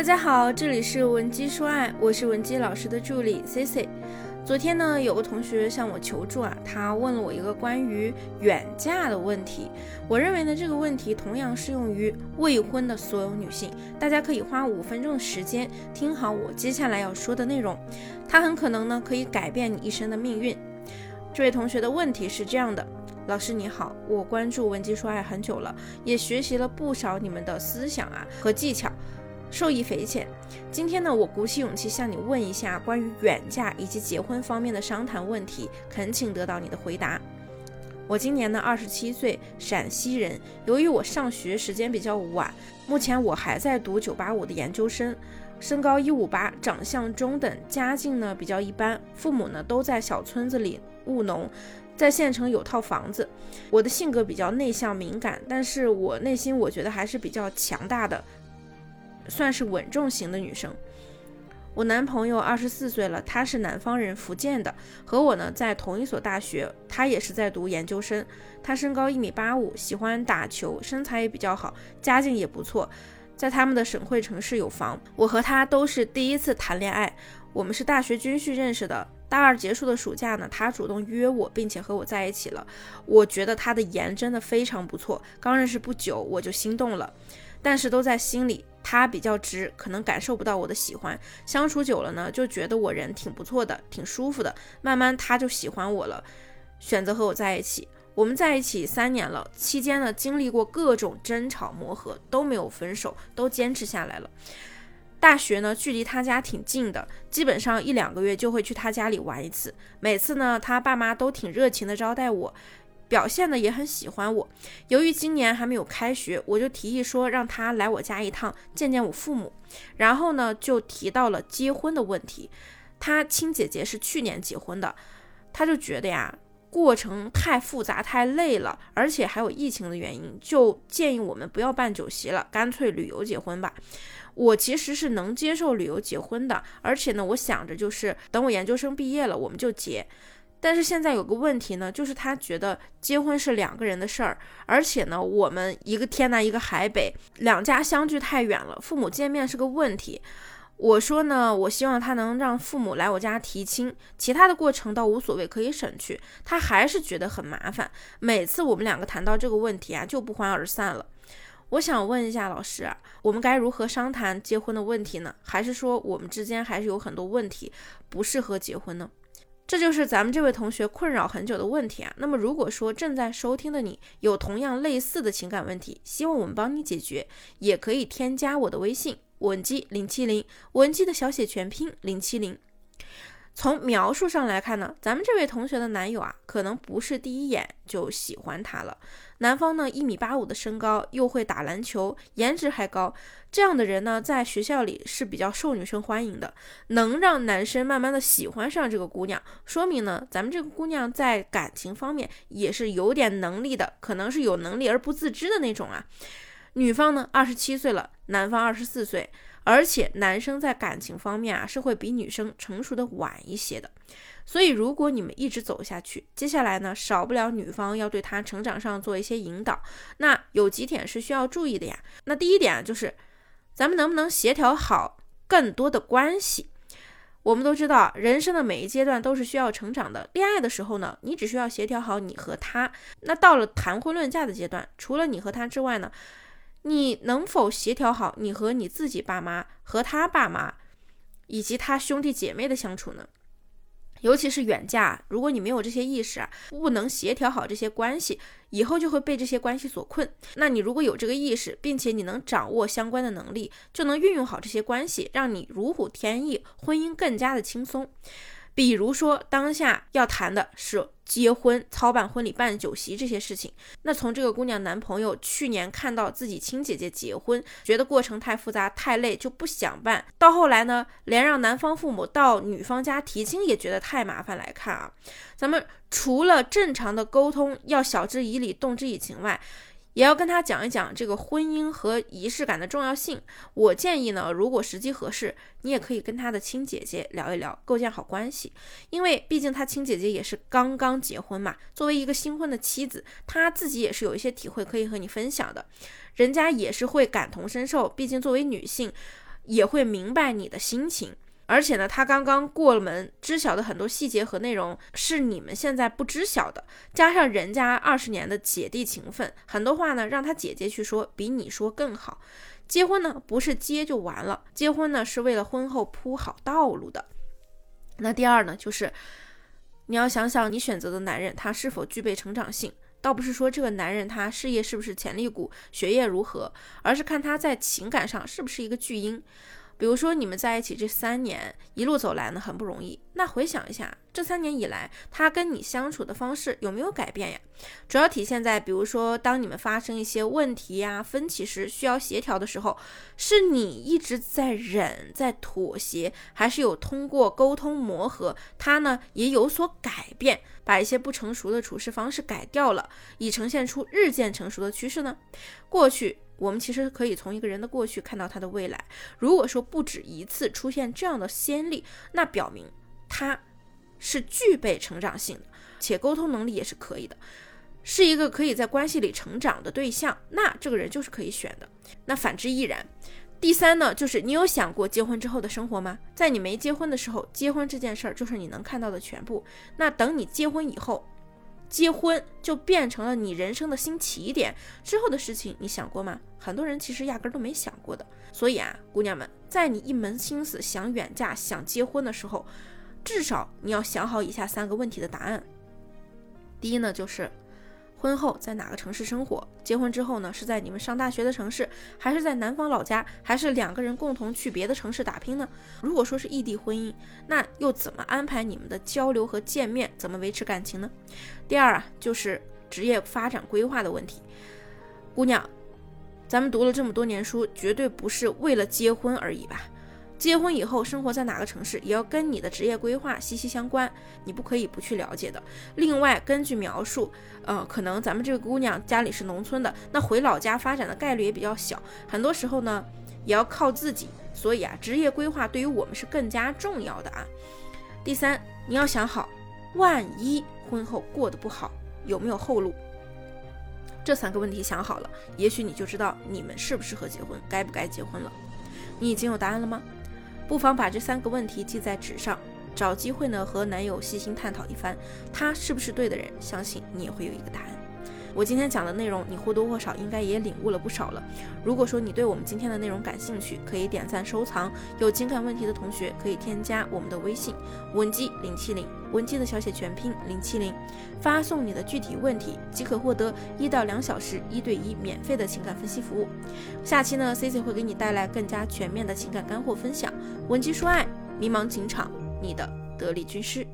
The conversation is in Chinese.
大家好，这里是文姬说爱，我是文姬老师的助理 C C。昨天呢，有个同学向我求助啊，他问了我一个关于远嫁的问题。我认为呢，这个问题同样适用于未婚的所有女性。大家可以花五分钟的时间听好我接下来要说的内容，它很可能呢可以改变你一生的命运。这位同学的问题是这样的：老师你好，我关注文姬说爱很久了，也学习了不少你们的思想啊和技巧。受益匪浅。今天呢，我鼓起勇气向你问一下关于远嫁以及结婚方面的商谈问题，恳请得到你的回答。我今年呢二十七岁，陕西人。由于我上学时间比较晚，目前我还在读九八五的研究生，身高一五八，长相中等，家境呢比较一般，父母呢都在小村子里务农，在县城有套房子。我的性格比较内向敏感，但是我内心我觉得还是比较强大的。算是稳重型的女生。我男朋友二十四岁了，他是南方人，福建的，和我呢在同一所大学，他也是在读研究生。他身高一米八五，喜欢打球，身材也比较好，家境也不错，在他们的省会城市有房。我和他都是第一次谈恋爱，我们是大学军训认识的。大二结束的暑假呢，他主动约我，并且和我在一起了。我觉得他的颜真的非常不错，刚认识不久我就心动了，但是都在心里。他比较直，可能感受不到我的喜欢。相处久了呢，就觉得我人挺不错的，挺舒服的。慢慢他就喜欢我了，选择和我在一起。我们在一起三年了，期间呢经历过各种争吵磨合，都没有分手，都坚持下来了。大学呢距离他家挺近的，基本上一两个月就会去他家里玩一次。每次呢他爸妈都挺热情的招待我。表现的也很喜欢我。由于今年还没有开学，我就提议说让他来我家一趟，见见我父母。然后呢，就提到了结婚的问题。他亲姐姐是去年结婚的，他就觉得呀，过程太复杂、太累了，而且还有疫情的原因，就建议我们不要办酒席了，干脆旅游结婚吧。我其实是能接受旅游结婚的，而且呢，我想着就是等我研究生毕业了，我们就结。但是现在有个问题呢，就是他觉得结婚是两个人的事儿，而且呢，我们一个天南一个海北，两家相距太远了，父母见面是个问题。我说呢，我希望他能让父母来我家提亲，其他的过程倒无所谓，可以省去。他还是觉得很麻烦，每次我们两个谈到这个问题啊，就不欢而散了。我想问一下老师，我们该如何商谈结婚的问题呢？还是说我们之间还是有很多问题不适合结婚呢？这就是咱们这位同学困扰很久的问题啊。那么，如果说正在收听的你有同样类似的情感问题，希望我们帮你解决，也可以添加我的微信文姬零七零，文姬的小写全拼零七零。从描述上来看呢，咱们这位同学的男友啊，可能不是第一眼就喜欢她了。男方呢，一米八五的身高，又会打篮球，颜值还高，这样的人呢，在学校里是比较受女生欢迎的，能让男生慢慢的喜欢上这个姑娘，说明呢，咱们这个姑娘在感情方面也是有点能力的，可能是有能力而不自知的那种啊。女方呢，二十七岁了，男方二十四岁。而且男生在感情方面啊是会比女生成熟的晚一些的，所以如果你们一直走下去，接下来呢少不了女方要对他成长上做一些引导。那有几点是需要注意的呀？那第一点啊就是，咱们能不能协调好更多的关系？我们都知道，人生的每一阶段都是需要成长的。恋爱的时候呢，你只需要协调好你和他。那到了谈婚论嫁的阶段，除了你和他之外呢？你能否协调好你和你自己爸妈、和他爸妈，以及他兄弟姐妹的相处呢？尤其是远嫁，如果你没有这些意识啊，不能协调好这些关系，以后就会被这些关系所困。那你如果有这个意识，并且你能掌握相关的能力，就能运用好这些关系，让你如虎添翼，婚姻更加的轻松。比如说，当下要谈的是结婚、操办婚礼、办酒席这些事情。那从这个姑娘男朋友去年看到自己亲姐姐结婚，觉得过程太复杂、太累，就不想办到后来呢，连让男方父母到女方家提亲也觉得太麻烦来看啊。咱们除了正常的沟通，要晓之以理、动之以情外。也要跟他讲一讲这个婚姻和仪式感的重要性。我建议呢，如果时机合适，你也可以跟他的亲姐姐聊一聊，构建好关系。因为毕竟他亲姐姐也是刚刚结婚嘛，作为一个新婚的妻子，她自己也是有一些体会可以和你分享的。人家也是会感同身受，毕竟作为女性，也会明白你的心情。而且呢，他刚刚过了门，知晓的很多细节和内容是你们现在不知晓的，加上人家二十年的姐弟情分，很多话呢让他姐姐去说，比你说更好。结婚呢不是结就完了，结婚呢是为了婚后铺好道路的。那第二呢，就是你要想想你选择的男人他是否具备成长性，倒不是说这个男人他事业是不是潜力股，学业如何，而是看他在情感上是不是一个巨婴。比如说你们在一起这三年一路走来呢很不容易，那回想一下这三年以来他跟你相处的方式有没有改变呀？主要体现在比如说当你们发生一些问题呀分歧时需要协调的时候，是你一直在忍在妥协，还是有通过沟通磨合，他呢也有所改变，把一些不成熟的处事方式改掉了，以呈现出日渐成熟的趋势呢？过去。我们其实可以从一个人的过去看到他的未来。如果说不止一次出现这样的先例，那表明他是具备成长性的，且沟通能力也是可以的，是一个可以在关系里成长的对象。那这个人就是可以选的。那反之亦然。第三呢，就是你有想过结婚之后的生活吗？在你没结婚的时候，结婚这件事儿就是你能看到的全部。那等你结婚以后。结婚就变成了你人生的新起点，之后的事情你想过吗？很多人其实压根都没想过的。所以啊，姑娘们，在你一门心思想远嫁、想结婚的时候，至少你要想好以下三个问题的答案。第一呢，就是。婚后在哪个城市生活？结婚之后呢？是在你们上大学的城市，还是在男方老家，还是两个人共同去别的城市打拼呢？如果说是异地婚姻，那又怎么安排你们的交流和见面？怎么维持感情呢？第二啊，就是职业发展规划的问题。姑娘，咱们读了这么多年书，绝对不是为了结婚而已吧？结婚以后生活在哪个城市，也要跟你的职业规划息息相关，你不可以不去了解的。另外，根据描述，呃，可能咱们这个姑娘家里是农村的，那回老家发展的概率也比较小，很多时候呢，也要靠自己。所以啊，职业规划对于我们是更加重要的啊。第三，你要想好，万一婚后过得不好，有没有后路？这三个问题想好了，也许你就知道你们适不适合结婚，该不该结婚了。你已经有答案了吗？不妨把这三个问题记在纸上，找机会呢和男友细心探讨一番，他是不是对的人？相信你也会有一个答案。我今天讲的内容，你或多或少应该也领悟了不少了。如果说你对我们今天的内容感兴趣，可以点赞收藏。有情感问题的同学可以添加我们的微信文姬零七零，文姬的小写全拼零七零，发送你的具体问题即可获得一到两小时一对一免费的情感分析服务。下期呢，C C 会给你带来更加全面的情感干货分享。文姬说爱，迷茫情场，你的得力军师。